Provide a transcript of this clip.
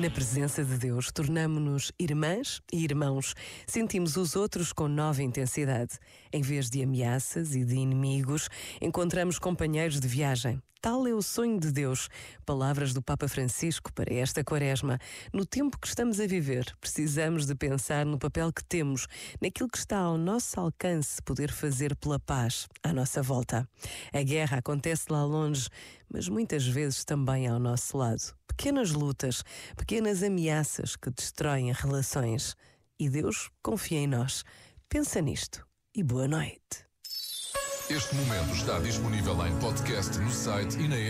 Na presença de Deus, tornamo-nos irmãs e irmãos. Sentimos os outros com nova intensidade. Em vez de ameaças e de inimigos, encontramos companheiros de viagem. Tal é o sonho de Deus. Palavras do Papa Francisco para esta quaresma. No tempo que estamos a viver, precisamos de pensar no papel que temos, naquilo que está ao nosso alcance poder fazer pela paz à nossa volta. A guerra acontece lá longe, mas muitas vezes também ao nosso lado pequenas lutas, pequenas ameaças que destroem relações. E Deus confia em nós. Pensa nisto e boa noite. Este momento está disponível em podcast no site e na app.